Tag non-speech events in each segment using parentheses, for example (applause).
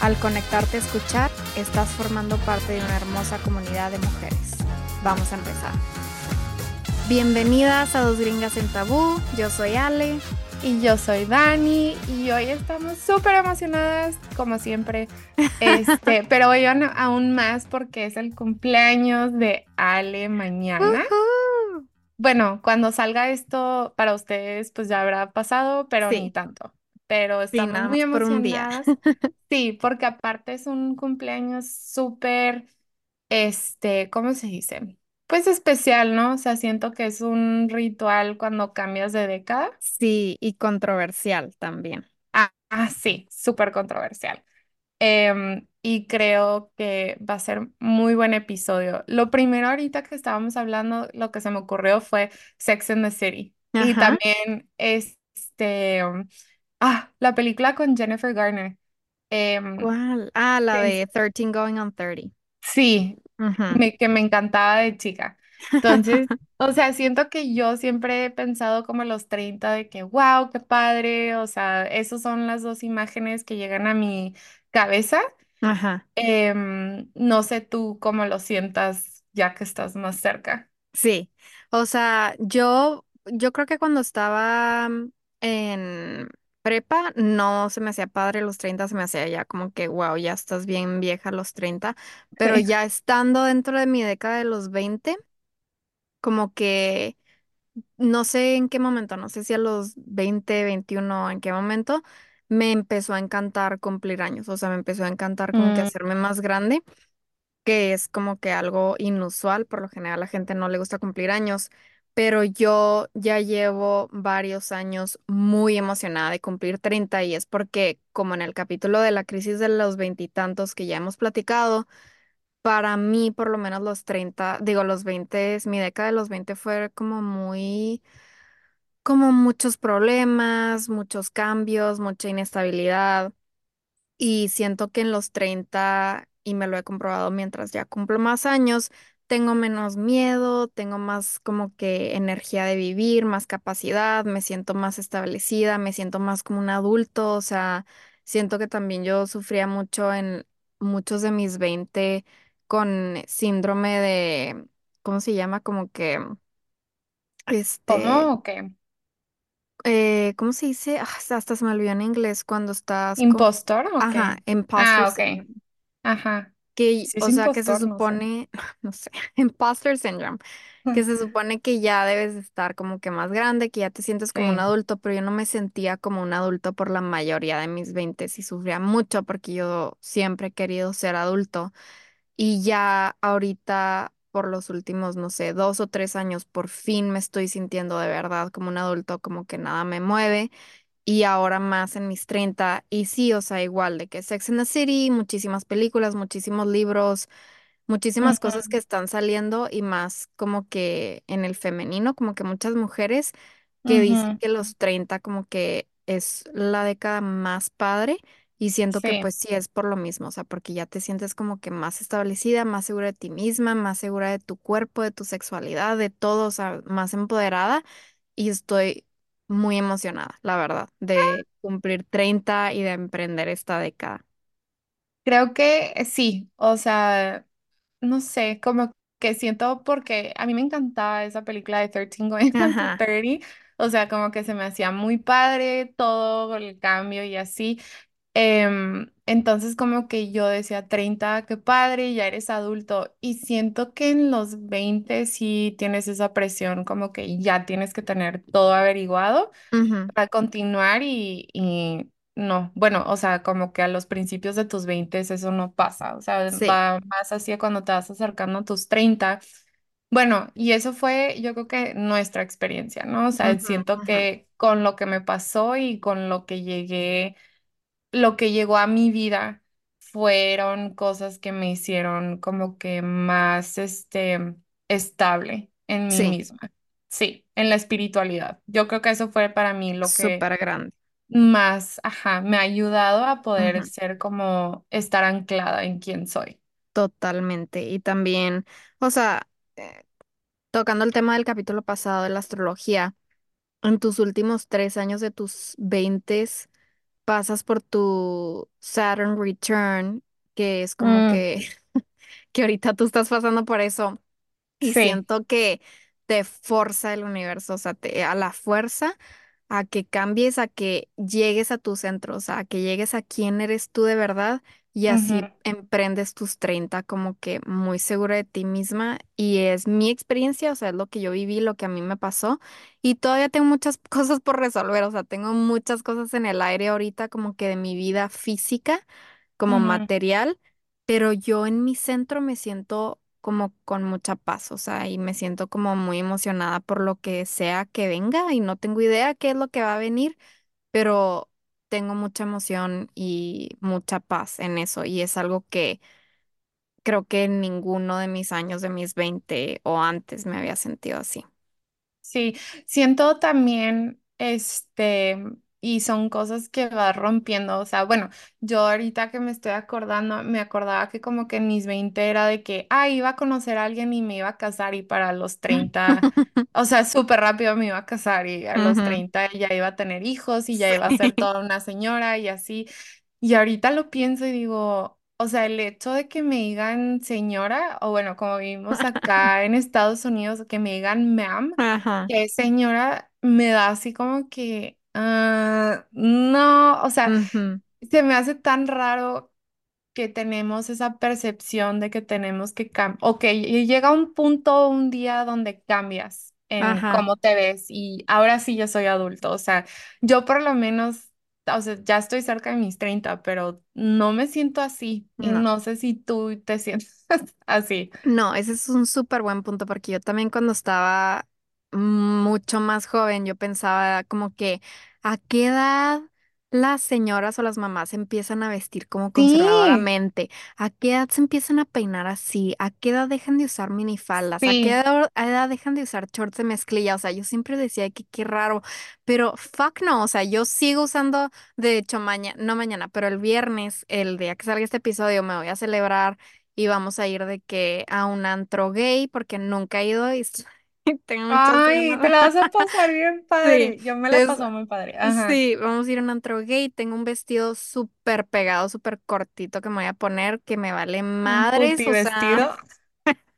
Al conectarte a escuchar, estás formando parte de una hermosa comunidad de mujeres. Vamos a empezar. Bienvenidas a Dos Gringas en Tabú. Yo soy Ale. Y yo soy Dani. Y hoy estamos súper emocionadas, como siempre. (laughs) Este, pero hoy aún más porque es el cumpleaños de Ale mañana. Bueno, cuando salga esto para ustedes, pues ya habrá pasado, pero ni tanto pero estamos muy emocionadas. (laughs) Sí, porque aparte es un cumpleaños súper, este, ¿cómo se dice? Pues especial, ¿no? O sea, siento que es un ritual cuando cambias de década. Sí, y controversial también. Ah, ah sí, súper controversial. Em, y creo que va a ser muy buen episodio. Lo primero ahorita que estábamos hablando, lo que se me ocurrió fue Sex and the City. Y también este Ah, la película con Jennifer Garner. Em, ¿Cuál? Ah, la de 13 Going on 30. sí, que me encantaba de chica. Entonces, (laughs) o sea, siento que yo siempre he pensado como a los 30 de que, wow, qué padre. O sea, esas son las dos imágenes que llegan a mi cabeza. Ajá. Em, no sé tú cómo lo sientas ya que estás más cerca. Sí. O sea, yo, yo creo que cuando estaba en prepa no se me hacía padre, los 30 se me hacía ya como que, wow, ya estás bien vieja los 30, pero ya estando dentro de mi década de los 20, como que no sé en qué momento, no sé si a los 20, 21, en qué momento, me empezó a encantar cumplir años, o sea, me empezó a encantar como que Mm, hacerme más grande que es como que algo inusual, por lo general a la gente no le gusta cumplir años, pero yo ya llevo varios años muy emocionada de cumplir 30 y es porque como en el capítulo de la crisis de los veintitantos que ya hemos platicado, para mí por lo menos los 30 digo los 20, mi década de los 20 fue como muy, como muchos problemas, muchos cambios, mucha inestabilidad. Y siento que en los 30 y me lo he comprobado mientras ya cumplo más años, tengo menos miedo, tengo más como que energía de vivir, más capacidad, me siento más establecida, me siento más como un adulto, o sea, siento que también yo sufría mucho en muchos de mis 20 con síndrome de, ¿cómo se llama? Como que, este, ¿Cómo o qué? eh, ¿cómo se dice? Ah, hasta se me olvidó en inglés cuando estás como, ¿Impostor o ajá, qué? imposter Ah, ok. syndrome. Ajá. Que, Sí es o sea, que se impostor, no sé. supone, (laughs) no sé, (laughs) imposter syndrome, que se (laughs) supone que ya debes de estar como que más grande, que ya te sientes como un Sí. adulto, pero yo no me sentía como un adulto por la mayoría de mis 20 y sufría mucho porque yo siempre he querido ser adulto y ya ahorita por los últimos, no sé, dos o tres años, por fin me estoy sintiendo de verdad como un adulto, como que nada me mueve. Y ahora más en mis 30 y sí, o sea, igual de que Sex and the City, muchísimas películas, muchísimos libros, muchísimas cosas que están saliendo y más como que en el femenino, como que muchas mujeres que dicen que los 30 como que es la década más padre y siento que Sí. pues sí es por lo mismo, o sea, porque ya te sientes como que más establecida, más segura de ti misma, más segura de tu cuerpo, de tu sexualidad, de todo, o sea, más empoderada y estoy muy emocionada, la verdad, de cumplir 30 y de emprender esta década. Creo que eh, sí, o sea, no sé, como que siento porque a mí me encantaba esa película de 13 Going (laughs) on to Ajá. 30, o sea, como que se me hacía muy padre todo el cambio y así. Entonces como que yo decía 30 qué padre, ya eres adulto y siento que en los 20 sí tienes esa presión, como que ya tienes que tener todo averiguado ujú, para continuar y, y no, bueno, o sea, como que a los principios de tus 20 eso no pasa, o sea, Sí. va más así a cuando te vas acercando a tus treinta Bueno, y eso fue yo creo que nuestra experiencia, ¿no? O sea, ujú, siento ujú. que con lo que me pasó y con lo que llegué, lo que llegó a mi vida fueron cosas que me hicieron como que más, este, estable en mí Sí, misma. Sí, en la espiritualidad. Yo creo que eso fue para mí lo que súper grande. más, ajá, me ha ayudado a poder Ujú, ser como estar anclada en quién soy. Totalmente. Y también, o sea, eh, tocando el tema del capítulo pasado de la astrología, en tus últimos tres años de tus veintes pasas por tu Saturn Return, que es como Mm, que, (laughs) que ahorita tú estás pasando por eso. Y sí. siento que te forza el universo, o sea, te, a la fuerza, a que cambies, a que llegues a tu centro, o sea, a que llegues a quién eres tú de verdad y ujú. así emprendes tus 30 como que muy segura de ti misma. Y es mi experiencia, o sea, es lo que yo viví, lo que a mí me pasó. Y todavía tengo muchas (laughs) cosas por resolver, o sea, tengo muchas cosas en el aire ahorita como que de mi vida física como Ujú. material, pero yo en mi centro me siento como con mucha paz, o sea, y me siento como muy emocionada por lo que sea que venga y no tengo idea qué es lo que va a venir, pero tengo mucha emoción y mucha paz en eso y es algo que creo que en ninguno de mis años de mis 20 o antes me había sentido así. Sí, siento también, este, y son cosas que vas rompiendo, o sea, bueno, yo ahorita que me estoy acordando, me acordaba que como que en mis 20 era de que, ah, iba a conocer a alguien y me iba a casar y para los 30, (laughs) o sea, súper rápido me iba a casar y a los Ujú, 30 ya iba a tener hijos y ya iba a ser toda una señora y así. Y ahorita lo pienso y digo, o sea, el hecho de que me digan señora, o bueno, como vivimos (laughs) acá en Estados Unidos, que me digan ma'am, que señora, me da así como que, ah, no, o sea, se me hace tan raro que tenemos esa percepción de que tenemos que cambiar, ok, y llega un punto, un día donde cambias en Ajá. cómo te ves y ahora sí yo soy adulto, o sea, yo por lo menos, o sea, ya estoy cerca de mis 30 pero no me siento así y No. no sé si tú te sientes (laughs) así. No, ese es un súper buen punto porque yo también cuando estaba mucho más joven, yo pensaba como que a qué edad las señoras o las mamás empiezan a vestir como Sí, conservadoramente, a qué edad se empiezan a peinar así, a qué edad dejan de usar minifaldas, a qué sí. edad, a edad dejan de usar shorts de mezclilla, o sea, yo siempre decía que qué raro, pero fuck no, o sea, yo sigo usando, de hecho, mañana, no mañana, pero el viernes, el día que salga este episodio, me voy a celebrar y vamos a ir de que a un antro gay porque nunca he ido y (laughs) tengo Ay, te la vas a (laughs) pasar bien Sí, padre. Yo me la paso muy padre. Ajá. sí, vamos a ir a un antro gay. Tengo un vestido súper pegado, súper cortito que me voy a poner que me vale madres, o sea, vestido.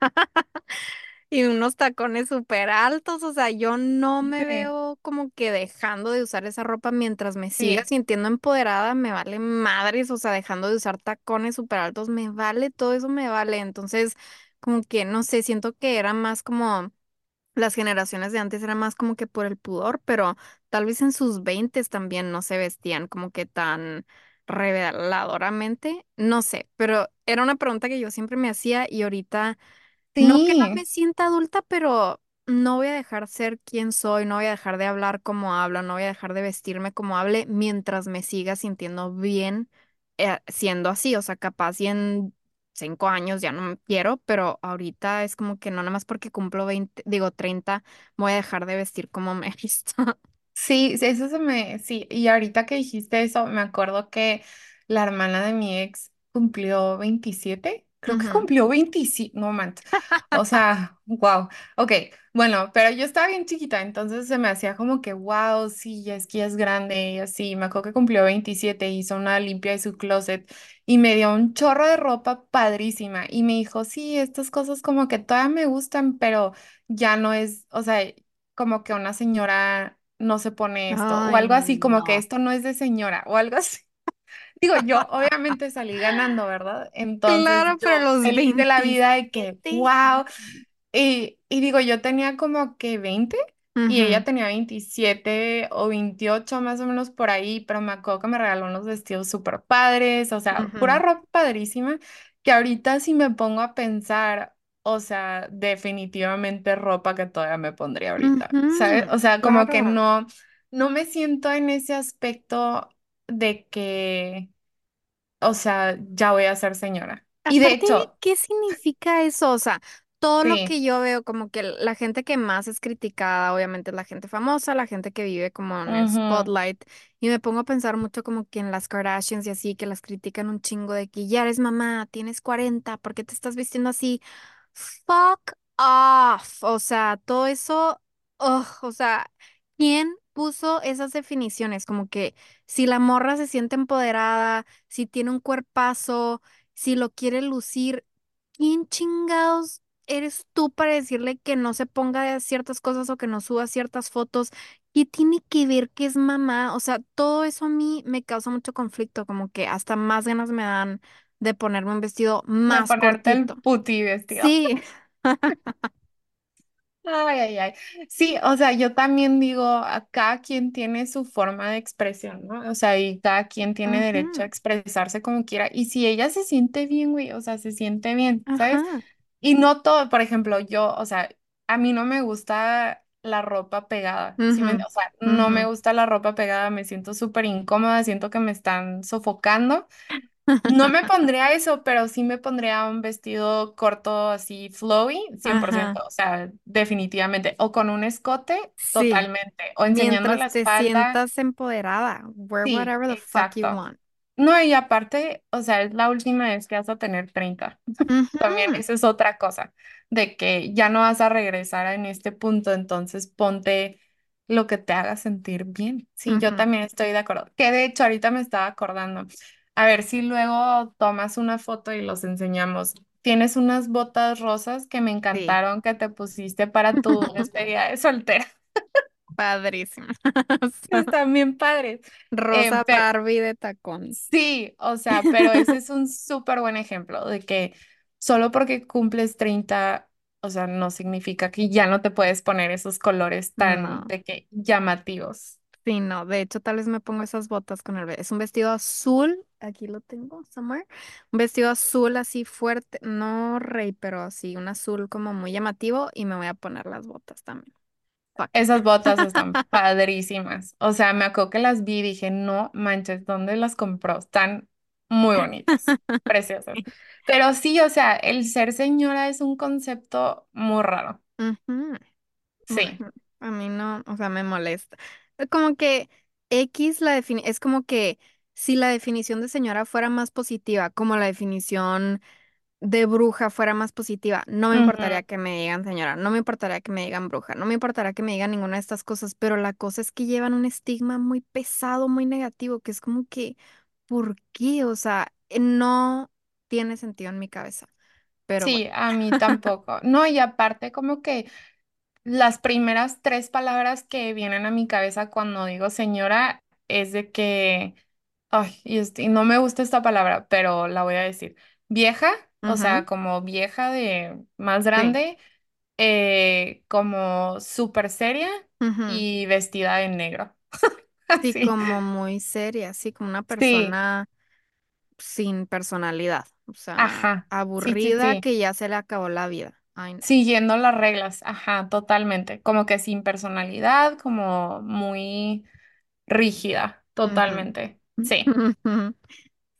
(laughs) y unos tacones súper altos, o sea, yo no me Sí, veo como que dejando de usar esa ropa mientras me siga sí. sintiendo empoderada, me vale madres, o sea, dejando de usar tacones súper altos, me vale, todo eso me vale. Entonces, como que, no sé, siento que era más como, las generaciones de antes era más como que por el pudor, pero tal vez en sus veintes también no se vestían como que tan reveladoramente, no sé, pero era una pregunta que yo siempre me hacía y ahorita... No que no Sí. me sienta adulta, pero no voy a dejar ser quien soy, no voy a dejar de hablar como hablo, no voy a dejar de vestirme como hable mientras me siga sintiendo bien eh, siendo así. O sea, capaz y en cinco años ya no me quiero, pero ahorita es como que no nada más porque cumplo 20, digo 30, voy a dejar de vestir como me (laughs) he visto. Sí, sí, eso se me, sí, y ahorita que dijiste eso, me acuerdo que la hermana de mi ex cumplió 27, creo que Ujú, cumplió 25, no manches, o sea, wow, ok, bueno, pero yo estaba bien chiquita, entonces se me hacía como que, wow, sí, ya es que ya es grande y así, me acuerdo que cumplió 27, hizo una limpia de su closet y me dio un chorro de ropa padrísima y me dijo, sí, estas cosas como que todavía me gustan, pero ya no es, o sea, como que una señora no se pone esto, o algo así como que esto no es de señora, o algo así. (laughs) Digo, yo obviamente salí ganando, ¿verdad? Entonces Claro, pero yo los feliz de la vida de que, 27. wow, y, y digo, yo tenía como que 20 y ella tenía 27 o 28 más o menos por ahí, pero me acuerdo que me regaló unos vestidos súper padres, o sea, pura ropa padrísima, que ahorita si me pongo a pensar, o sea, definitivamente ropa que todavía me pondría ahorita, ¿sabes? O sea, como que Claro. no, no me siento en ese aspecto de que o sea, ya voy a ser señora. Y de Aparte, hecho, ¿qué significa eso? O sea, todo lo sí. que yo veo, como que la gente que más es criticada, obviamente es la gente famosa, la gente que vive como en el ujú, spotlight. Y me pongo a pensar mucho como que en las Kardashians y así, que las critican un chingo de que ya eres mamá, tienes 40, ¿por qué te estás vistiendo así? Fuck off. O sea, todo eso, ugh, o sea, ¿quién puso esas definiciones? Como que si la morra se siente empoderada, si tiene un cuerpazo, si lo quiere lucir, ¿quién chingados eres tú para decirle que no se ponga de ciertas cosas o que no suba ciertas fotos? ¿Qué tiene que ver que es mamá? O sea, todo eso a mí me causa mucho conflicto, como que hasta más ganas me dan de ponerme un vestido de más ponerte el cortito. puti vestido. Sí. (laughs) Ay, ay, ay. Sí, o sea, yo también digo, a cada quien tiene su forma de expresión, ¿no? O sea, y cada quien tiene derecho a expresarse como quiera. Y si ella se siente bien, güey, o sea, se siente bien, ¿sabes? Ajá. Y no todo, por ejemplo, yo, o sea, a mí no me gusta la ropa pegada, ¿sí me ujú, ent- O sea, no me gusta la ropa pegada, me siento súper incómoda, siento que me están sofocando. No me (laughs) pondría eso, pero sí me pondría un vestido corto así flowy, cien por Ajá. ciento, o sea, definitivamente. O con un escote, Sí. totalmente. O enseñando Mientras la te espalda, sientas empoderada, wear sí, whatever the fuck you exacto. want. No, y aparte, o sea, es la última vez que vas a tener 30. (laughs) También esa es otra cosa, de que ya no vas a regresar en este punto, entonces ponte lo que te haga sentir bien. Sí, yo también estoy de acuerdo. Que de hecho ahorita me estaba acordando. A ver si luego tomas una foto y los enseñamos. Tienes unas botas rosas que me Sí. encantaron que te pusiste para tu (laughs) despedida de soltera. Padrísimo. (laughs) Están bien padres. Rosa Em, pero Barbie de tacón. Sí, o sea, pero ese es un súper buen ejemplo de que solo porque cumples 30, o sea, no significa que ya no te puedes poner esos colores tan No. de que llamativos. Sí, no. De hecho, tal vez me pongo esas botas con el... Es un vestido azul. Aquí lo tengo, somewhere. Un vestido azul así fuerte. No rey, pero así. Un azul como muy llamativo. Y me voy a poner las botas también. Fuck. Esas botas están padrísimas. O sea, me acuerdo que las vi y dije, no manches, ¿dónde las compró? Están muy bonitas, (laughs) preciosas. Pero sí, o sea, el ser señora es un concepto muy raro. Sí. A mí no, o sea, me molesta. Como que X la defini es como que si la definición de señora fuera más positiva, como la definición de bruja fuera más positiva, no me importaría que me digan señora, no me importaría que me digan bruja, no me importaría que me digan ninguna de estas cosas, pero la cosa es que llevan un estigma muy pesado, muy negativo, que es como que, ¿por qué? O sea, eh, no tiene sentido en mi cabeza, pero bueno. Sí, a mí (laughs) tampoco. No, y aparte como que Las primeras tres palabras que vienen a mi cabeza cuando digo señora es de que, ay, y no me gusta esta palabra, pero la voy a decir. Vieja, o sea, Ujú, como vieja de más Sí. grande, eh, como súper seria Ujú. y vestida de negro. (laughs) Sí, Así. como muy seria, así como una Sí, persona sin personalidad, o sea, ajá, sí, sí, aburrida sí. que ya se le acabó la vida. Ay, no. Siguiendo las reglas, ajá, totalmente. Como que sin personalidad, como muy rígida, totalmente. Sí. (laughs)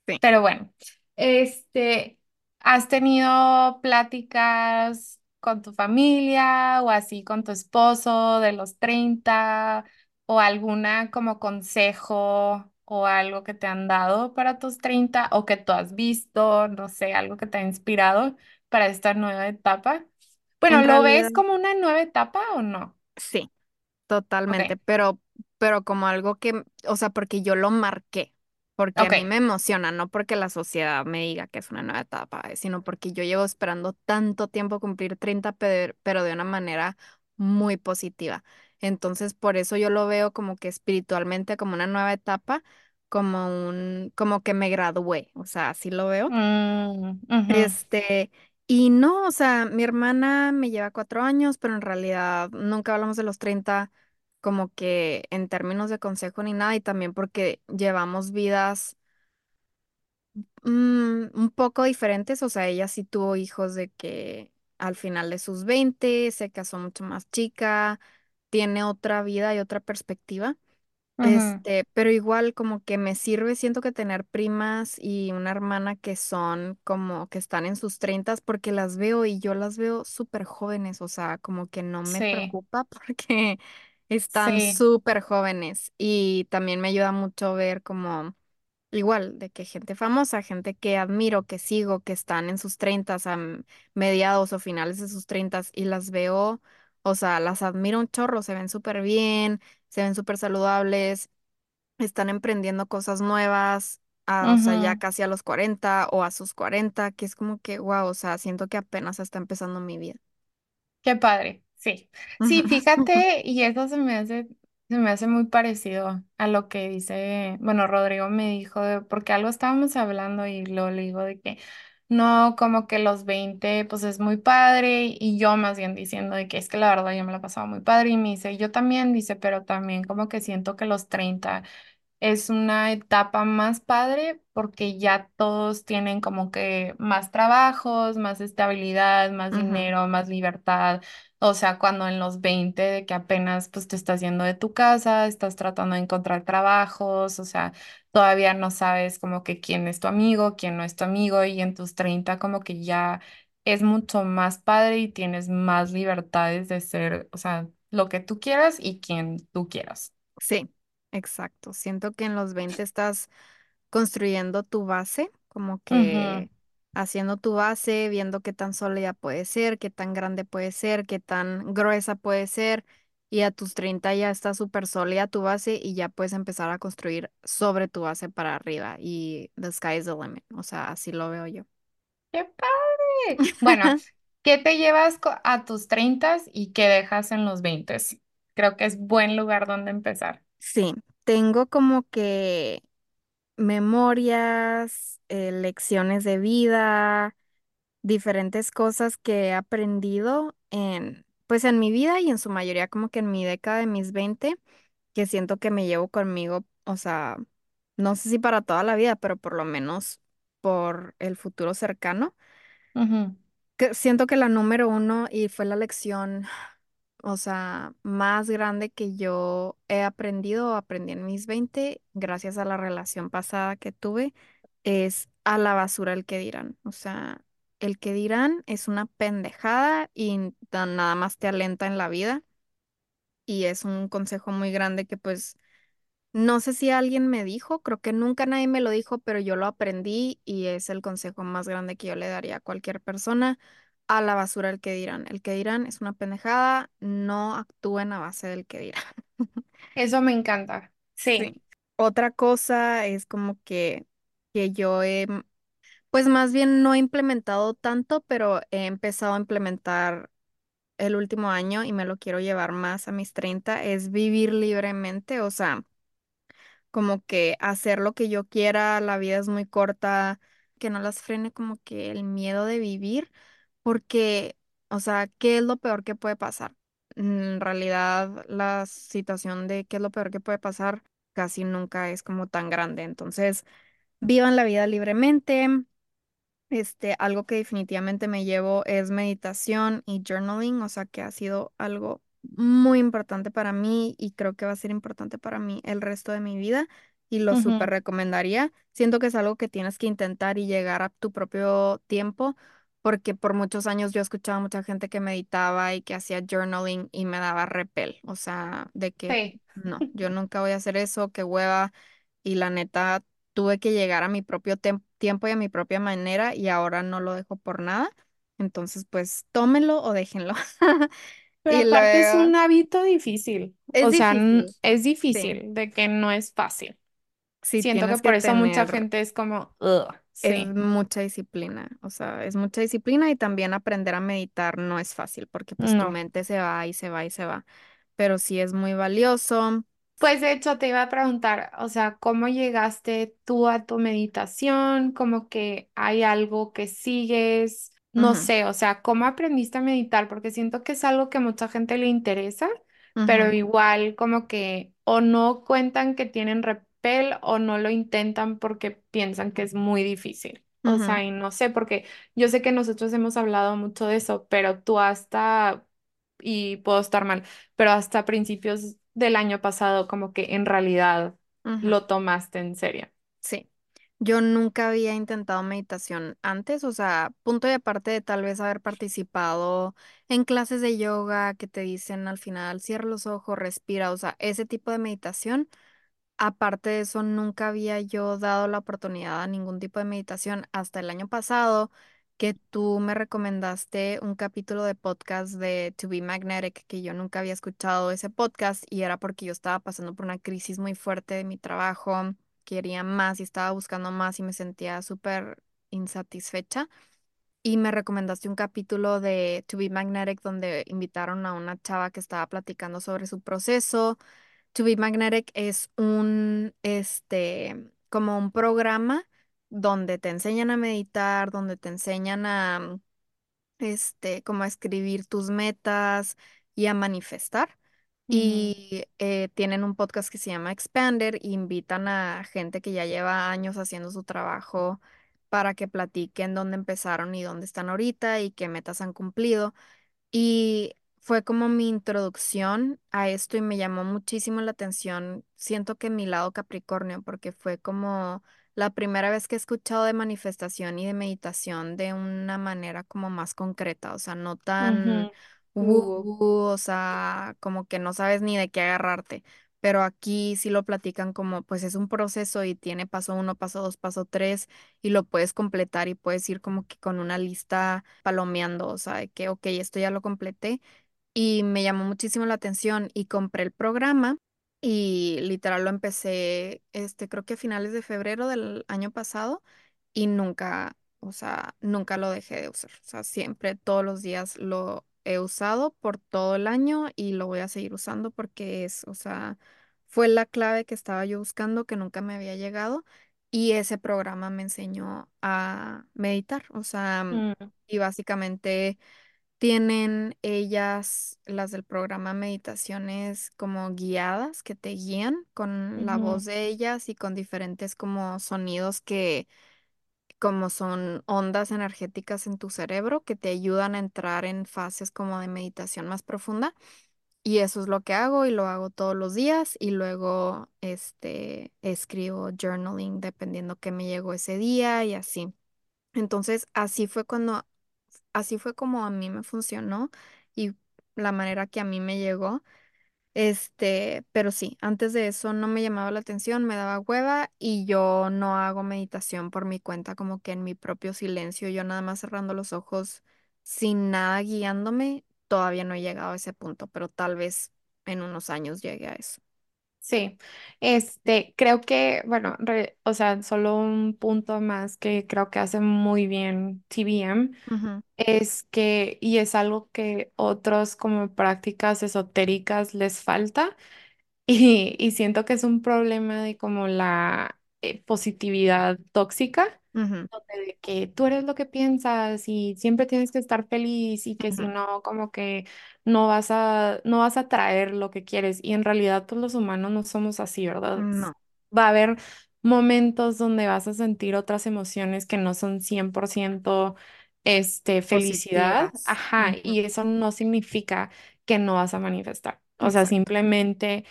Sí. Pero bueno, este, ¿has tenido pláticas con tu familia o así con tu esposo de los 30 o alguna como consejo o algo que te han dado para tus 30 o que tú has visto, no sé, algo que te ha inspirado para esta nueva etapa? Bueno, En ¿lo realidad, ves como una nueva etapa o no? sí. Ok, Totalmente, pero, pero como algo que, o sea, porque yo lo marqué, porque a mí me emociona, no porque la sociedad me diga que es una nueva etapa, eh, sino porque yo llevo esperando tanto tiempo cumplir 30, pero, pero de una manera muy positiva. Entonces, por eso yo lo veo como que espiritualmente como una nueva etapa, como un, como que me gradué, o sea, así lo veo. Mm, ujú. Este, y no, o sea, mi hermana me lleva cuatro años, pero en realidad nunca hablamos de los 30 como que en términos de consejo ni nada, y también porque llevamos vidas mm, un poco diferentes, o sea, ella sí tuvo hijos de que al final de sus 20 se casó mucho más chica, tiene otra vida y otra perspectiva. Este, pero igual como que me sirve, siento que tener primas y una hermana que son como que están en sus treintas porque las veo y yo las veo súper jóvenes, o sea, como que no me Sí, preocupa (laughs) porque están sí. súper jóvenes y también me ayuda mucho ver como igual de que gente famosa, gente que admiro, que sigo, que están en sus treintas, a m- mediados o finales de sus treintas y las veo, o sea, las admiro un chorro, se ven súper bien, se ven súper saludables están emprendiendo cosas nuevas, a- o sea, ya Ujú. casi a los 40 o a sus 40 que es como que, wow, o sea, siento que apenas está empezando mi vida. Qué padre, sí. Sí, (laughs) fíjate, y eso se me hace, se me hace muy parecido a lo que dice, bueno, Rodrigo me dijo, de- porque algo estábamos hablando y lo le digo de que no, como que los 20 pues es muy padre, y yo más bien diciendo de que es que la verdad yo me la he pasado muy padre, y me dice, yo también, dice, pero también como que siento que los 30 es una etapa más padre porque ya todos tienen como que más trabajos, más estabilidad, más Ujú, dinero, más libertad. O sea, cuando en los 20 de que apenas pues te estás yendo de tu casa, estás tratando de encontrar trabajos, o sea, todavía no sabes como que quién es tu amigo, quién no es tu amigo y en tus 30 como que ya es mucho más padre y tienes más libertades de ser, o sea, lo que tú quieras y quien tú quieras. Sí, exacto. Siento que en los 20 estás construyendo tu base, como que haciendo tu base, viendo qué tan sólida puede ser, qué tan grande puede ser, qué tan gruesa puede ser. Y a tus 30 ya está súper sólida tu base y ya puedes empezar a construir sobre tu base para arriba. Y the sky is the limit. O sea, así lo veo yo. ¡Qué padre! Bueno, (laughs) ¿qué te llevas a tus treintas y qué dejas en los veintes? Creo que es buen lugar donde empezar. Sí, tengo como que memorias, eh, lecciones de vida, diferentes cosas que he aprendido en, pues en mi vida y en su mayoría como que en mi década de mis 20 que siento que me llevo conmigo, o sea, no sé si para toda la vida, pero por lo menos por el futuro cercano. Ujú, Que siento que la número uno y fue la lección o sea, más grande que yo he aprendido o aprendí en mis 20 gracias a la relación pasada que tuve, es a la basura el que dirán. O sea, el que dirán es una pendejada y nada más te alenta en la vida. Y es un consejo muy grande que pues no sé si alguien me dijo, creo que nunca nadie me lo dijo, pero yo lo aprendí y es el consejo más grande que yo le daría a cualquier persona. A la basura el que dirán. El que dirán es una pendejada, no actúen a base del que dirán. (laughs) Eso me encanta. Sí. Sí. Otra cosa es como que, que yo he, pues más bien no he implementado tanto, pero he empezado a implementar el último año y me lo quiero llevar más a mis 30 es vivir libremente, o sea. como que hacer lo que yo quiera, la vida es muy corta, que no las frene como que el miedo de vivir, porque, o sea, ¿qué es lo peor que puede pasar? En realidad, la situación de qué es lo peor que puede pasar casi nunca es como tan grande. Entonces, vivan la vida libremente. Este, algo que definitivamente me llevo es meditación y journaling, o sea que ha sido algo muy importante para mí y creo que va a ser importante para mí el resto de mi vida y lo súper Ujú, recomendaría. Siento que es algo que tienes que intentar y llegar a tu propio tiempo, porque por muchos años yo he escuchado a mucha gente que meditaba y que hacía journaling y me daba repel, o sea, de que Sí. no, yo (laughs) nunca voy a hacer eso, qué hueva y la neta tuve que llegar a mi propio tem- tiempo y a mi propia manera y ahora no lo dejo por nada. Entonces, pues tómenlo o déjenlo. (laughs) Pero Y aparte es luego, un hábito difícil. es O sea, n- difícil, es sí. difícil de que no es fácil. Sí, Siento que tienes que por eso mucha tener, gente es como, "Ugh", es mucha disciplina, o sea, es mucha disciplina y también aprender a meditar no es fácil porque pues tu no. mente se va y se va y se va, pero sí es muy valioso. Pues de hecho te iba a preguntar, o sea, ¿cómo llegaste tú a tu meditación? Como que hay algo que sigues, no Ujú, sé, o sea, ¿cómo aprendiste a meditar? Porque siento que es algo que mucha gente le interesa, pero igual como que o no cuentan que tienen o no lo intentan porque piensan que es muy difícil. O sea, y no sé, porque yo sé que nosotros hemos hablado mucho de eso, pero tú hasta, y puedo estar mal pero hasta principios del año pasado como que en realidad lo tomaste en serio. Sí. Yo nunca había intentado meditación antes, o sea, punto y aparte de tal vez haber participado en clases de yoga que te dicen al final, cierra los ojos, respira, o sea, ese tipo de meditación. Aparte de eso, nunca había yo dado la oportunidad a ningún tipo de meditación hasta el año pasado que tú me recomendaste un capítulo de podcast de To Be Magnetic, que yo nunca había escuchado ese podcast y era porque yo estaba pasando por una crisis muy fuerte de mi trabajo, quería más y estaba buscando más y me sentía súper insatisfecha. Y me recomendaste un capítulo de To Be Magnetic donde invitaron a una chava que estaba platicando sobre su proceso To Be Magnetic es un, este, como un programa donde te enseñan a meditar, donde te enseñan a, este, como a escribir tus metas y a manifestar. Y eh, tienen un podcast que se llama Expander e invitan a gente que ya lleva años haciendo su trabajo para que platiquen dónde empezaron y dónde están ahorita y qué metas han cumplido. Y fue como mi introducción a esto y me llamó muchísimo la atención. Siento que mi lado Capricornio, porque fue como la primera vez que he escuchado de manifestación y de meditación de una manera como más concreta, o sea, no tan Uh, woo, o sea, como que no sabes ni de qué agarrarte. Pero aquí sí lo platican como, pues es un proceso y tiene paso uno, paso dos, paso tres y lo puedes completar y puedes ir como que con una lista palomeando, o sea, de que, ok, esto ya lo completé y me llamó muchísimo la atención y compré el programa y literal lo empecé, este, creo que a finales de febrero del año pasado y nunca, o sea, nunca lo dejé de usar, o sea, siempre, todos los días lo he usado por todo el año y lo voy a seguir usando porque es, o sea, fue la clave que estaba yo buscando que nunca me había llegado y ese programa me enseñó a meditar, o sea, mm, y básicamente tienen ellas, las del programa Meditaciones, como guiadas que te guían con la ujú. voz de ellas y con diferentes como sonidos que como son ondas energéticas en tu cerebro que te ayudan a entrar en fases como de meditación más profunda. Y eso es lo que hago y lo hago todos los días y luego este escribo journaling dependiendo qué me llegó ese día y así. Entonces, así fue cuando, así fue como a mí me funcionó y la manera que a mí me llegó. Este, pero sí, antes de eso no me llamaba la atención, me daba hueva y yo no hago meditación por mi cuenta, como que en mi propio silencio, yo nada más cerrando los ojos sin nada guiándome, todavía no he llegado a ese punto, pero tal vez en unos años llegue a eso. Sí, este, creo que, bueno, re- o sea, solo un punto más que creo que hace muy bien TBM Ujú, es que, y es algo que otros como prácticas esotéricas les falta, (laughs) y, y siento que es un problema de como la eh, positividad tóxica donde de que tú eres lo que piensas y siempre tienes que estar feliz y que si no, como que no vas a, no vas a traer lo que quieres. Y en realidad, pues los humanos no somos así, ¿verdad? No, Va a haber momentos donde vas a sentir otras emociones que no son 100% este, felicidad. positivas. Ajá, y eso no significa que no vas a manifestar. O sea, Exacto. simplemente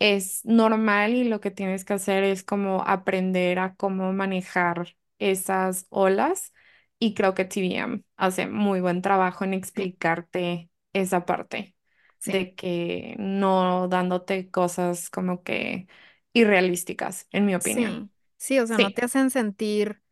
es normal y lo que tienes que hacer es como aprender a cómo manejar esas olas y creo que TVM hace muy buen trabajo en explicarte esa parte sí. de que no dándote cosas como que irrealísticas, en mi opinión. Sí, sí, o sea, no te hacen sentir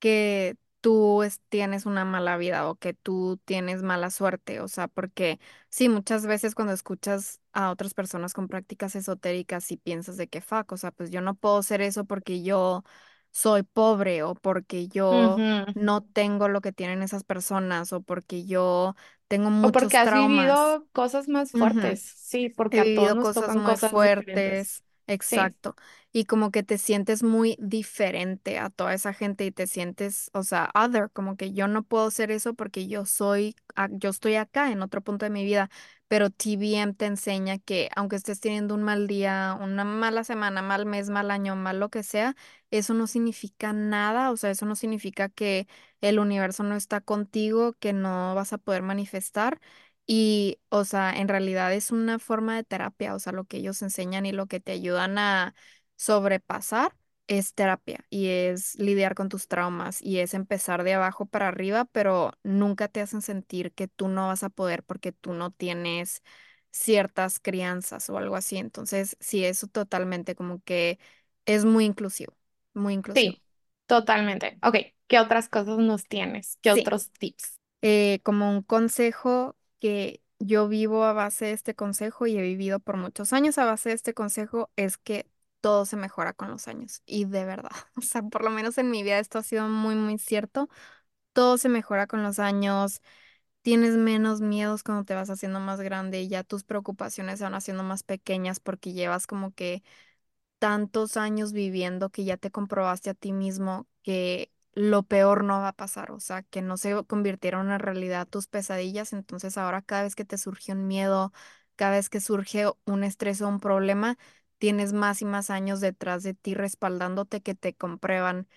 que tú es- tienes una mala vida o que tú tienes mala suerte, o sea, porque sí, muchas veces cuando escuchas a otras personas con prácticas esotéricas y piensas de que fuck, o sea, pues yo no puedo hacer eso porque yo soy pobre o porque yo Ujú. no tengo lo que tienen esas personas o porque yo tengo O porque muchos has traumas. vivido cosas más fuertes, sí, porque He a todos nos cosas tocan muy cosas diferentes. fuertes, Sí. exacto. Y como que te sientes muy diferente a toda esa gente y te sientes, o sea, other, como que yo no puedo hacer eso porque yo soy, yo estoy acá en otro punto de mi vida. Pero TVM te enseña que aunque estés teniendo un mal día, una mala semana, mal mes, mal año, mal lo que sea, eso no significa nada. O sea, eso no significa que el universo no está contigo, que no vas a poder manifestar Y, o sea, en realidad es una forma de terapia, o sea, lo que ellos enseñan y lo que te ayudan a sobrepasar es terapia y es lidiar con tus traumas y es empezar de abajo para arriba, pero nunca te hacen sentir que tú no vas a poder porque tú no tienes ciertas crianzas o algo así. Entonces, sí, eso totalmente como que es muy inclusivo, muy inclusivo. Sí, totalmente. Ok, ¿qué otras cosas nos tienes? ¿Qué Sí, otros tips? eh, como un consejo que yo vivo a base de este consejo y he vivido por muchos años a base de este consejo es que todo se mejora con los años. Y de verdad, (laughs) o sea, por lo menos en mi vida esto ha sido muy, muy cierto. Todo se mejora con los años. Tienes menos miedos cuando te vas haciendo más grande y ya tus preocupaciones se van haciendo más pequeñas porque llevas como que tantos años viviendo que ya te comprobaste a ti mismo que lo peor no va a pasar, o sea, que no se convirtieron en realidad tus pesadillas, entonces ahora cada vez que te surge un miedo, cada vez que surge un estrés o un problema, tienes más y más años detrás de ti respaldándote que te comprueban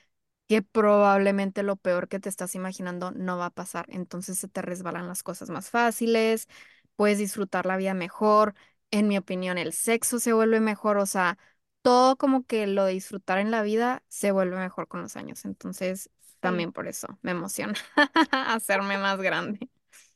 que probablemente lo peor que te estás imaginando no va a pasar. Entonces se te resbalan las cosas más fáciles, puedes disfrutar la vida mejor. En mi opinión, el sexo se vuelve mejor, o sea, todo como que lo de disfrutar en la vida se vuelve mejor con los años. Entonces, también por eso me emociona (laughs) hacerme más grande.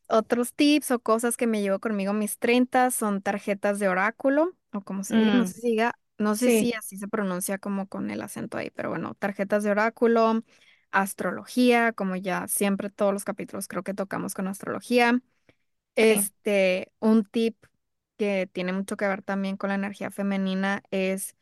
Otros tips o cosas que me llevo conmigo mis 30 son tarjetas de oráculo, o como se diga, no Mm, sé si diga, no sé si sí, así se pronuncia como con el acento ahí, pero bueno, tarjetas de oráculo, astrología, como ya siempre todos los capítulos creo que tocamos con astrología. sí. Este, un tip que tiene mucho que ver también con la energía femenina es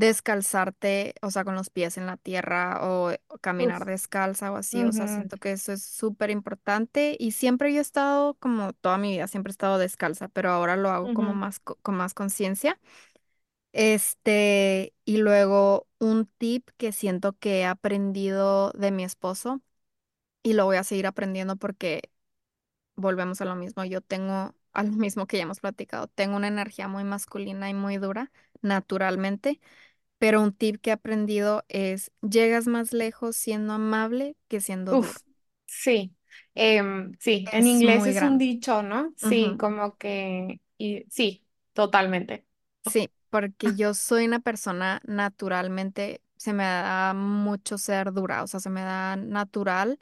descalzarte, o sea, con los pies en la tierra o Uf. caminar descalza o así, o sea, ujú, siento que eso es súper importante y siempre yo he estado como toda mi vida, siempre he estado descalza, pero ahora lo hago como ujú. más co- con más conciencia. Este, y luego un tip que siento que he aprendido de mi esposo y lo voy a seguir aprendiendo porque volvemos a lo mismo, yo tengo (laughs) a lo mismo que ya hemos platicado, tengo una energía muy masculina y muy dura naturalmente pero un tip que he aprendido es, llegas más lejos siendo amable que siendo duro. Uf, sí. Em, sí, en Es inglés muy es un grande. dicho, ¿no? Sí, Ujú. como que, y, sí, totalmente. Sí, porque yo soy una persona naturalmente, se me da mucho ser dura, o sea, se me da natural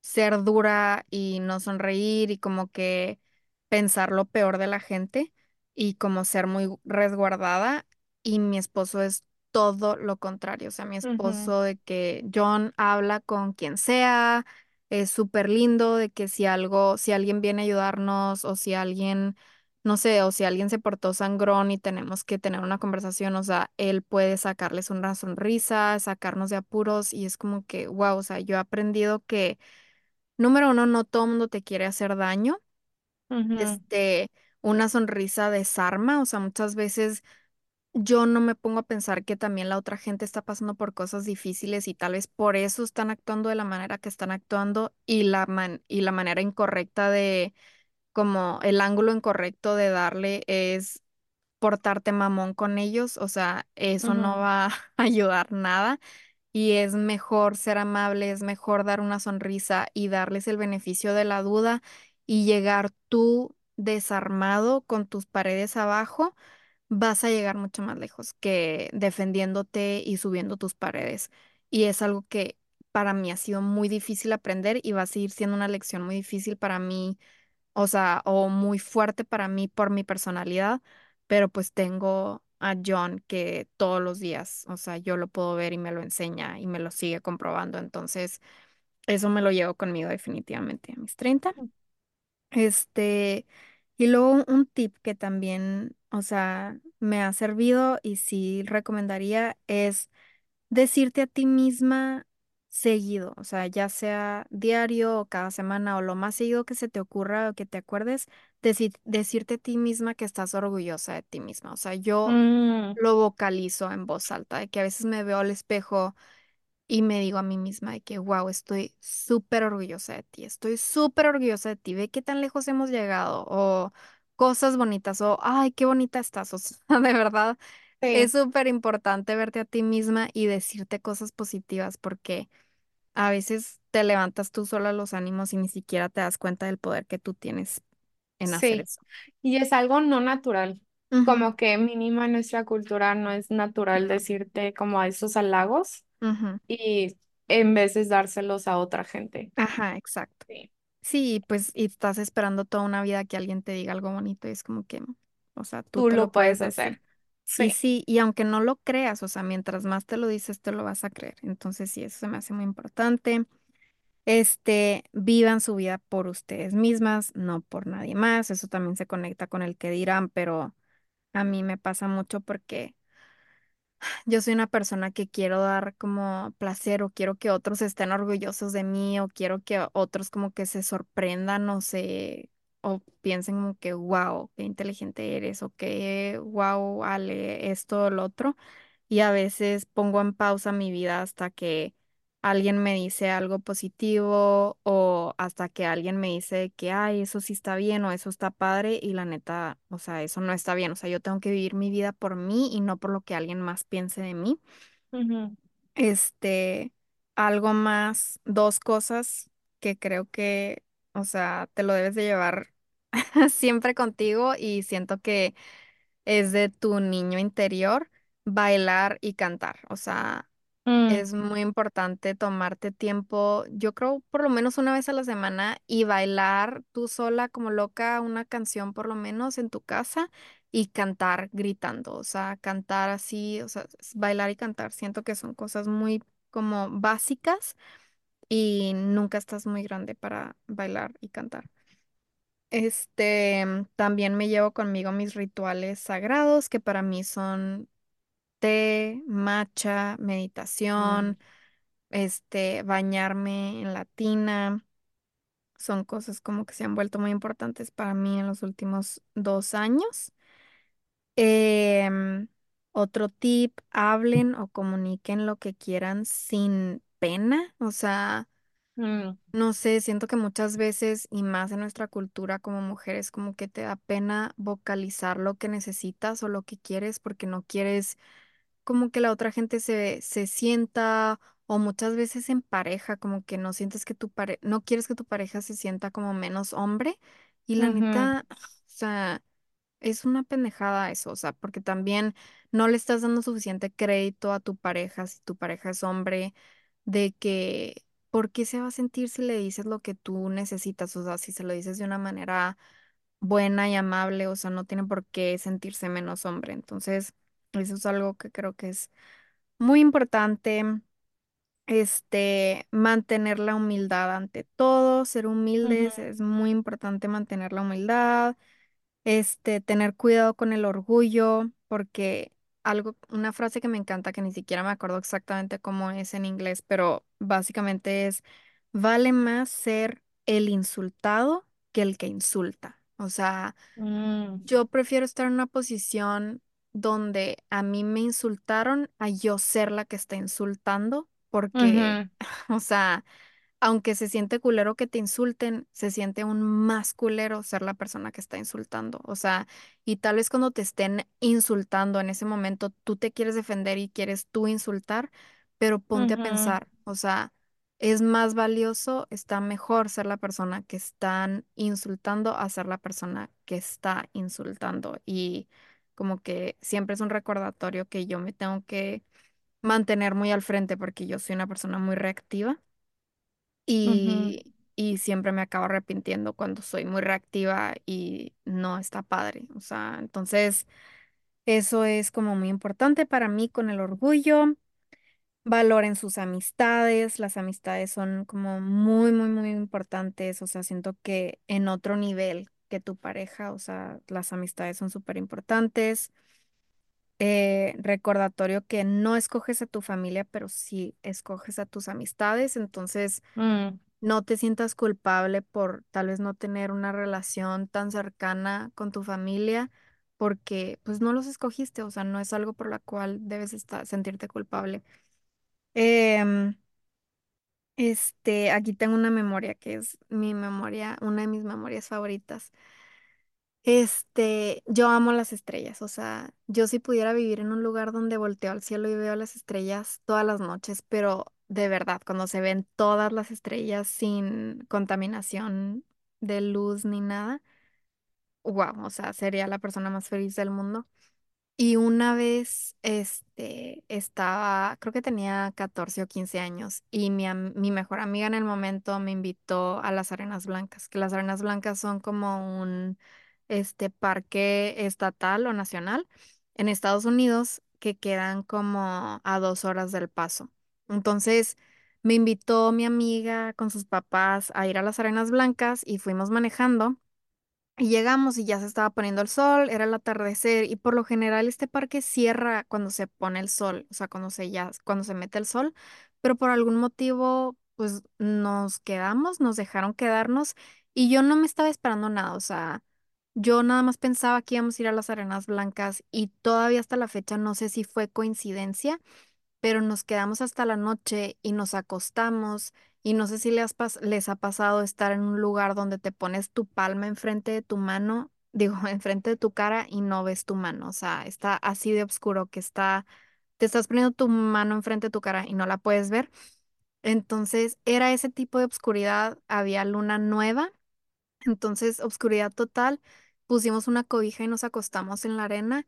ser dura y no sonreír y como que pensar lo peor de la gente y como ser muy resguardada y mi esposo es todo lo contrario, o sea, mi esposo de que John habla con quien sea, es súper lindo de que si algo, si alguien viene a ayudarnos o si alguien, no sé, o si alguien se portó sangrón y tenemos que tener una conversación, o sea, él puede sacarles una sonrisa, sacarnos de apuros y es como que, wow, o sea, yo he aprendido que Número uno, no todo mundo te quiere hacer daño. Este, una sonrisa desarma, o sea, muchas veces yo no me pongo a pensar que también la otra gente está pasando por cosas difíciles y tal vez por eso están actuando de la manera que están actuando y la man- y la manera incorrecta de, como el ángulo incorrecto de darle es portarte mamón con ellos, o sea, eso no ujú, va (laughs) a ayudar nada. Y es mejor ser amable, es mejor dar una sonrisa y darles el beneficio de la duda y llegar tú desarmado con tus paredes abajo, vas a llegar mucho más lejos que defendiéndote y subiendo tus paredes. Y es algo que para mí ha sido muy difícil aprender y va a seguir siendo una lección muy difícil para mí o sea, o muy fuerte para mí por mi personalidad, pero pues tengo a John que todos los días, o sea, yo lo puedo ver y me lo enseña y me lo sigue comprobando, entonces eso me lo llevo conmigo definitivamente a mis treinta. Este, y luego un tip que también, o sea, me ha servido y sí recomendaría es decirte a ti misma seguido, o sea, ya sea diario o cada semana o lo más seguido que se te ocurra o que te acuerdes, decir, decirte a ti misma que estás orgullosa de ti misma. O sea, yo mm, lo vocalizo en voz alta, de que a veces me veo al espejo y me digo a mí misma de que, wow, estoy súper orgullosa de ti, estoy súper orgullosa de ti, ve qué tan lejos hemos llegado o cosas bonitas o, ay, qué bonita estás, o sea, (laughs) de verdad. Es sí. súper importante verte a ti misma y decirte cosas positivas porque a veces te levantas tú sola los ánimos y ni siquiera te das cuenta del poder que tú tienes. en hacer Sí, eso. y es algo no natural, Ujú, como que mínimo en nuestra cultura no es natural decirte como a esos halagos ujú. y en vez de dárselos a otra gente. Ajá, exacto. Sí. Sí, pues y estás esperando toda una vida que alguien te diga algo bonito y es como que, o sea, tú Tú te lo lo puedes puedes decir. hacer. Y Sí. sí, y aunque no lo creas, o sea, mientras más te lo dices, te lo vas a creer. Entonces sí, eso se me hace muy importante. Este, vivan su vida por ustedes mismas, no por nadie más. Eso también se conecta con el que dirán, pero a mí me pasa mucho porque yo soy una persona que quiero dar como placer o quiero que otros estén orgullosos de mí o quiero que otros como que se sorprendan o se o piensen como que wow, qué inteligente eres o que wow, Ale, esto o lo otro. Y a veces pongo en pausa mi vida hasta que alguien me dice algo positivo o hasta que alguien me dice que, ay, eso sí está bien o eso está padre y la neta, o sea, eso no está bien. O sea, yo tengo que vivir mi vida por mí y no por lo que alguien más piense de mí. Ujú, Este, algo más, dos cosas que creo que, o sea, te lo debes de llevar (laughs) siempre contigo y siento que es de tu niño interior, bailar y cantar. O sea, mm, es muy importante tomarte tiempo, yo creo por lo menos una vez a la semana y bailar tú sola como loca una canción por lo menos en tu casa y cantar gritando, o sea, cantar así, o sea, bailar y cantar. Siento que son cosas muy como básicas y nunca estás muy grande para bailar y cantar. Este, también me llevo conmigo mis rituales sagrados que para mí son té, matcha, mm, meditación este, bañarme en la tina. Son cosas como que se han vuelto muy importantes para mí en los últimos dos años. Em, otro tip, hablen o comuniquen lo que quieran sin pena. O sea, mm, no sé, siento que muchas veces y más en nuestra cultura como mujeres, como que te da pena vocalizar lo que necesitas o lo que quieres porque no quieres como que la otra gente se, se sienta o muchas veces en pareja, como que no sientes que tu pare no quieres que tu pareja se sienta como menos hombre. Y la ujú, neta, o sea, es una pendejada eso, o sea, porque también no le estás dando suficiente crédito a tu pareja si tu pareja es hombre, de que, ¿por qué se va a sentir si le dices lo que tú necesitas? O sea, si se lo dices de una manera buena y amable, o sea, no tiene por qué sentirse menos hombre. Entonces, eso es algo que creo que es muy importante, este, mantener la humildad ante todo, ser ujú, humildes, es muy importante mantener la humildad, este, tener cuidado con el orgullo, porque algo, una frase que me encanta, que ni siquiera me acuerdo exactamente cómo es en inglés, pero básicamente es, vale más ser el insultado que el que insulta. O sea, mm, yo prefiero estar en una posición donde a mí me insultaron a yo ser la que está insultando, porque, ujú, (laughs) o sea, aunque se siente culero que te insulten, se siente aún más culero ser la persona que está insultando. O sea, y tal vez cuando te estén insultando en ese momento, tú te quieres defender y quieres tú insultar, pero ponte a pensar, o sea, es más valioso, está mejor ser la persona que están insultando a ser la persona que está insultando. Y como que siempre es un recordatorio que yo me tengo que mantener muy al frente porque yo soy una persona muy reactiva ujú, y, y siempre me acabo arrepintiendo cuando soy muy reactiva y no está padre. O sea, entonces eso es como muy importante para mí con el orgullo. Valoren sus amistades, las amistades son como muy, muy, muy importantes. O sea, siento que en otro nivel que tu pareja, o sea, las amistades son súper importantes. Eh, recordatorio que no escoges a tu familia, pero sí escoges a tus amistades. Entonces, mm, no te sientas culpable por tal vez no tener una relación tan cercana con tu familia, porque pues no los escogiste, o sea, no es algo por la cual debes estar, sentirte culpable. Em, este, aquí tengo una memoria que es mi memoria, una de mis memorias favoritas. Este, yo amo las estrellas, o sea, yo si pudiera vivir en un lugar donde volteo al cielo y veo las estrellas todas las noches, pero de verdad, cuando se ven todas las estrellas sin contaminación de luz ni nada, wow, o sea, sería la persona más feliz del mundo. Y una vez, este, estaba, creo que tenía 14 o 15 años y mi, mi mejor amiga en el momento me invitó a las Arenas Blancas, que las Arenas Blancas son como un, este, parque estatal o nacional en Estados Unidos que quedan como a dos horas del Paso. Entonces, me invitó mi amiga con sus papás a ir a las Arenas Blancas y fuimos manejando. Y llegamos y ya se estaba poniendo el sol, era el atardecer y por lo general este parque cierra cuando se pone el sol, o sea, cuando se ya, cuando se mete el sol, pero por algún motivo pues nos quedamos, nos dejaron quedarnos y yo no me estaba esperando nada, o sea, yo nada más pensaba que íbamos a ir a las Arenas Blancas y todavía hasta la fecha no sé si fue coincidencia pero nos quedamos hasta la noche y nos acostamos y no sé si les, les ha pasado estar en un lugar donde te pones tu palma enfrente de tu mano, (laughs) digo, enfrente de tu cara y no ves tu mano, o sea, está así de oscuro que está, te estás poniendo tu mano enfrente de tu cara y no la puedes ver. Entonces era ese tipo de oscuridad, había luna nueva, entonces oscuridad total, pusimos una cobija y nos acostamos en la arena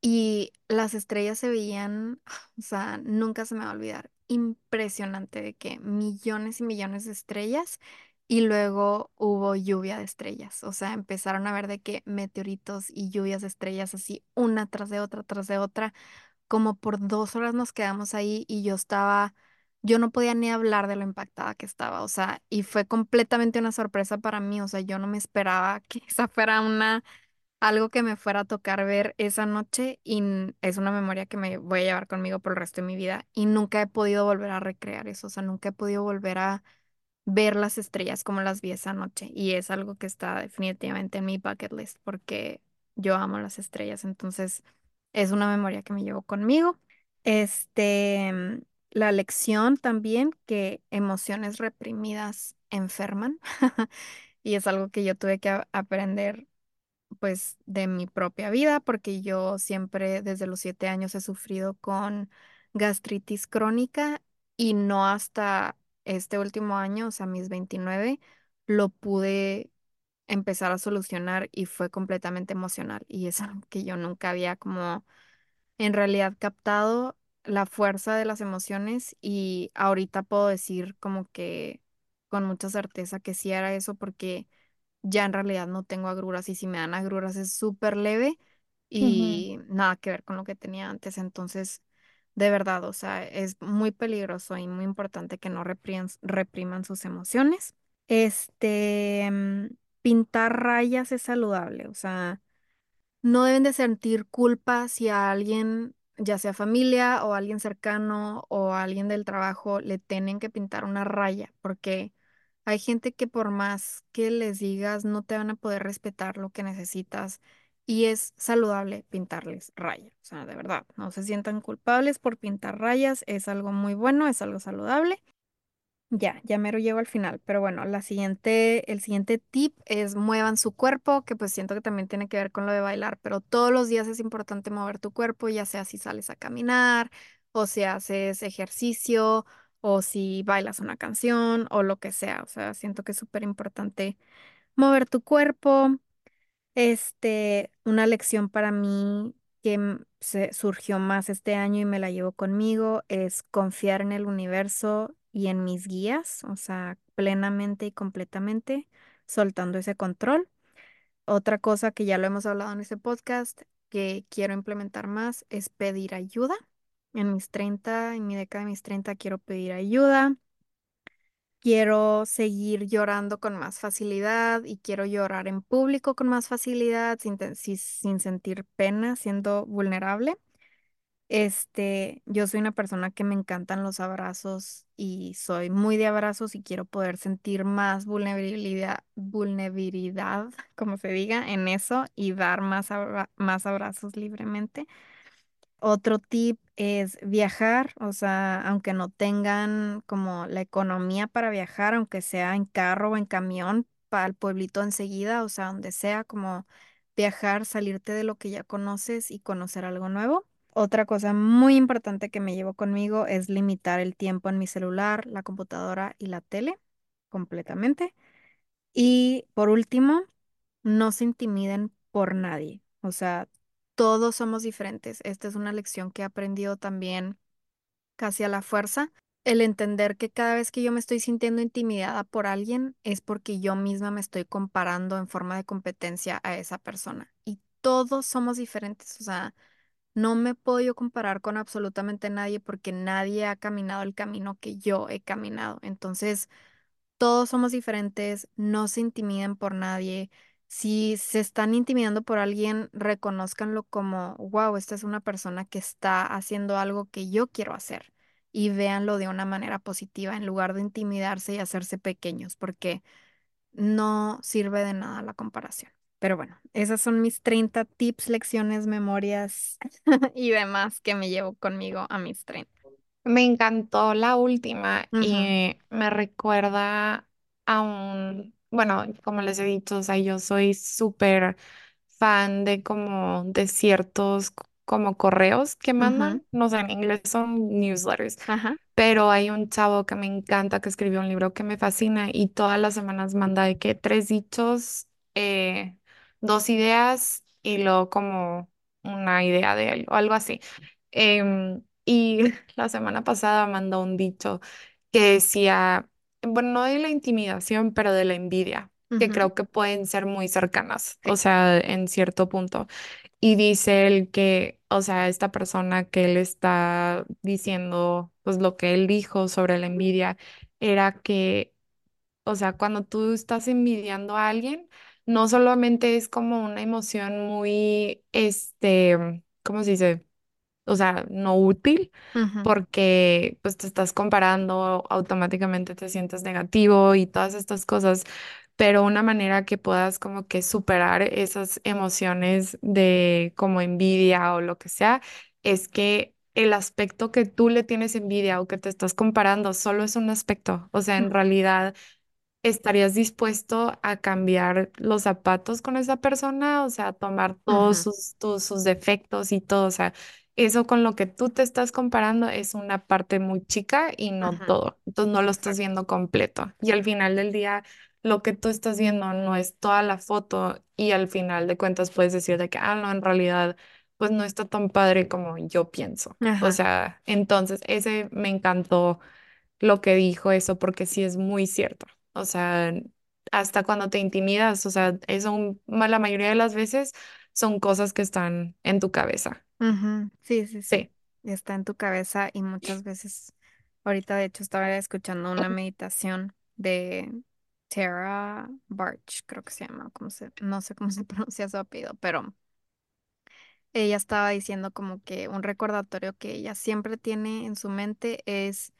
y las estrellas se veían, (sighs) o sea, nunca se me va a olvidar, impresionante de que millones y millones de estrellas y luego hubo lluvia de estrellas, o sea, empezaron a ver de que meteoritos y lluvias de estrellas así, una tras de otra, tras de otra, como por dos horas nos quedamos ahí y yo estaba, yo no podía ni hablar de lo impactada que estaba, o sea, y fue completamente una sorpresa para mí, o sea, yo no me esperaba (laughs) que esa fuera una algo que me fuera a tocar ver esa noche y es una memoria que me voy a llevar conmigo por el resto de mi vida y nunca he podido volver a recrear eso, o sea, nunca he podido volver a ver las estrellas como las vi esa noche y es algo que está definitivamente en mi bucket list porque yo amo las estrellas, entonces es una memoria que me llevo conmigo. Este, mm, la lección también que emociones reprimidas enferman (laughs) y es algo que yo tuve que aprender pues de mi propia vida, porque yo siempre desde los siete años he sufrido con gastritis crónica y no hasta este último año, o sea, mis 29 lo pude empezar a solucionar y fue completamente emocional y es (laughs) algo que yo nunca había como en realidad captado la fuerza de las emociones y ahorita puedo decir como que con mucha certeza que sí era eso porque ya en realidad no tengo agruras y si me dan agruras es súper leve y nada que ver con lo que tenía antes. Entonces, de verdad, o sea, es muy peligroso y muy importante que no repriman, repriman sus emociones. Este, mm, pintar rayas es saludable, o sea. No deben de sentir culpa si a alguien, ya sea familia o alguien cercano o alguien del trabajo, le tienen que pintar una raya, porque hay gente que por más que les digas, no te van a poder respetar lo que necesitas y es saludable pintarles rayas. O sea, de verdad, no se sientan culpables por pintar rayas, es algo muy bueno, es algo saludable. Ya, ya mero llego al final, pero bueno, la siguiente, el siguiente tip es muevan su cuerpo, que pues siento que también tiene que ver con lo de bailar, pero todos los días es importante mover tu cuerpo, ya sea si sales a caminar o si haces ejercicio o si bailas una canción o lo que sea, o sea, siento que es súper importante mover tu cuerpo. Este, una lección para mí que se surgió más este año y me la llevo conmigo es confiar en el universo y en mis guías, o sea, plenamente y completamente, soltando ese control. Otra cosa que ya lo hemos hablado en este podcast que quiero implementar más es pedir ayuda. En mis 30, en mi década de mis 30 quiero pedir ayuda. Quiero seguir llorando con más facilidad y quiero llorar en público con más facilidad, sin, sin sentir pena, siendo vulnerable. Este, yo soy una persona que me encantan los abrazos y soy muy de abrazos y quiero poder sentir más vulnerabilidad, vulnerabilidad, como se diga, en eso y dar más, abra- más abrazos libremente. Otro tip es viajar, o sea, aunque no tengan como la economía para viajar, aunque sea en carro o en camión, para el pueblito enseguida, o sea, donde sea, como viajar, salirte de lo que ya conoces y conocer algo nuevo. Otra cosa muy importante que me llevo conmigo es limitar el tiempo en mi celular, la computadora y la tele completamente. Y por último, no se intimiden por nadie. O sea, todos somos diferentes. Esta es una lección que he aprendido también casi a la fuerza. El entender que cada vez que yo me estoy sintiendo intimidada por alguien es porque yo misma me estoy comparando en forma de competencia a esa persona. Y todos somos diferentes. O sea, no me puedo yo comparar con absolutamente nadie porque nadie ha caminado el camino que yo he caminado. Entonces, todos somos diferentes, no se intimiden por nadie. Si se están intimidando por alguien, reconózcanlo como, wow, esta es una persona que está haciendo algo que yo quiero hacer. Y véanlo de una manera positiva en lugar de intimidarse y hacerse pequeños, porque no sirve de nada la comparación. Pero bueno, esas son mis 30 tips, lecciones, memorias (laughs) y demás que me llevo conmigo a mis 30. Me encantó la última y me recuerda a un, bueno, como les he dicho, o sea, yo soy súper fan de como de ciertos c- como correos que ujú, mandan, no sé, en inglés son newsletters, Ajá. pero hay un chavo que me encanta que escribió un libro que me fascina y todas las semanas manda de que tres dichos, eh, dos ideas y luego como una idea de algo así. Em, y (laughs) la semana pasada mandó un dicho que decía, bueno, no de la intimidación, pero de la envidia, que ujú, creo que pueden ser muy cercanas, o Sí. sea, en cierto punto. Y dice él que, o sea, esta persona que él está diciendo, pues lo que él dijo sobre la envidia era que, o sea, cuando tú estás envidiando a alguien, no solamente es como una emoción muy, este, ¿cómo se dice? O sea, no útil, porque pues te estás comparando, automáticamente te sientes negativo y todas estas cosas, pero una manera que puedas como que superar esas emociones de como envidia o lo que sea, es que el aspecto que tú le tienes envidia o que te estás comparando solo es un aspecto, o sea, en realidad ¿Estarías dispuesto a cambiar los zapatos con esa persona? O sea, tomar todos ujú, sus, tus- sus defectos y todo. O sea, eso con lo que tú te estás comparando es una parte muy chica y no todo. Entonces no lo estás viendo completo. Y al final del día, lo que tú estás viendo no es toda la foto y al final de cuentas puedes decir de que, ah, no, en realidad, pues no está tan padre como yo pienso. O sea, entonces ese me encantó lo que dijo eso, porque sí es muy cierto. O sea, hasta cuando te intimidas, o sea, eso la mayoría de las veces son cosas que están en tu cabeza. Ujú, Sí, sí, sí. Sí. Está en tu cabeza y muchas veces, ahorita de hecho estaba escuchando una meditación de Tara Barch, creo que se llama, cómo se, no sé cómo se (laughs) pronuncia su apellido, pero ella estaba diciendo como que un recordatorio que ella siempre tiene en su mente es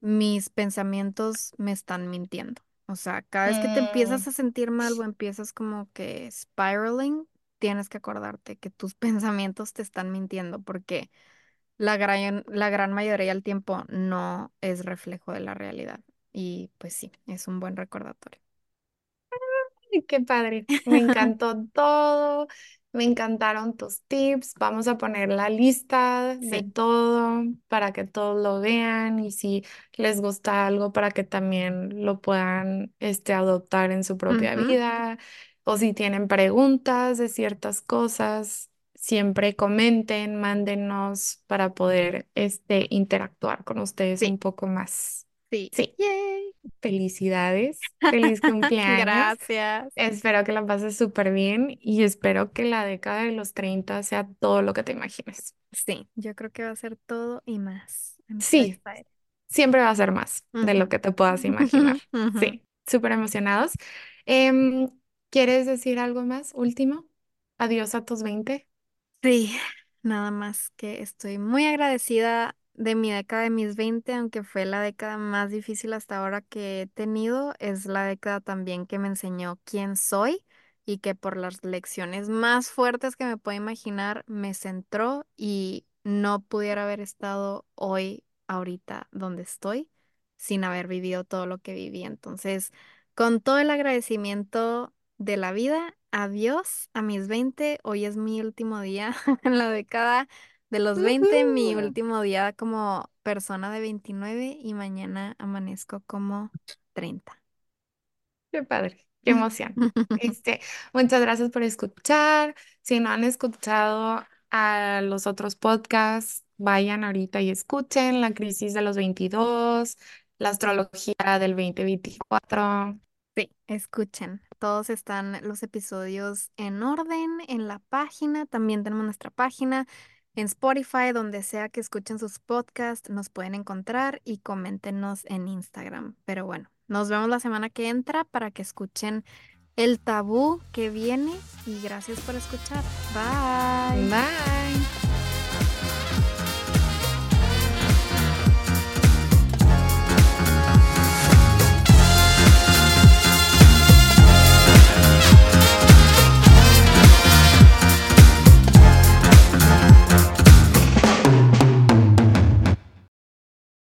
mis pensamientos me están mintiendo. O sea, cada vez que te Mm, empiezas a sentir mal o empiezas como que spiraling, tienes que acordarte que tus (laughs) pensamientos te están mintiendo porque la gran, la gran mayoría del tiempo no es reflejo de la realidad. Y pues sí, es un buen recordatorio. Ay, Qué padre, me (laughs) encantó todo, me encantaron tus tips. Vamos a poner la lista de todo para que todos lo vean y si les gusta algo para que también lo puedan este, adoptar en su propia vida o si tienen preguntas de ciertas cosas, siempre comenten, mándenos para poder este, interactuar con ustedes Sí, un poco más. sí. Sí, Yay. felicidades, (laughs) feliz cumpleaños. Gracias. Espero que la pases súper bien y espero que la década de los 30 sea todo lo que te imagines. Sí, yo creo que va a ser todo y más. I'm so Sí, excited. siempre va a ser más de lo que te puedas imaginar. (laughs) Sí, súper emocionados. Em, ¿quieres decir algo más? Último. Adiós a tus 20. Sí, nada más que estoy muy agradecida de mi década de mis 20, aunque fue la década más difícil hasta ahora que he tenido, es la década también que me enseñó quién soy y que por las lecciones más fuertes que me puedo imaginar me centró y no pudiera haber estado hoy, ahorita, donde estoy, sin haber vivido todo lo que viví. Entonces, con todo el agradecimiento de la vida. Adiós a mis 20. Hoy es mi último día (laughs) en la década de los 20, mi último día como persona de 29 y mañana amanezco como 30. Qué padre. qué emoción. (laughs) Este, muchas gracias por escuchar. Si no han escuchado a los otros podcasts, vayan ahorita y escuchen La crisis de los 22, La astrología del 2024. Sí, escuchen. Todos están los episodios en orden en la página. También tenemos nuestra página en Spotify, donde sea que escuchen sus podcasts, nos pueden encontrar y coméntenos en Instagram. Pero bueno, nos vemos la semana que entra para que escuchen el tabú que viene y gracias por escuchar. Bye. Bye.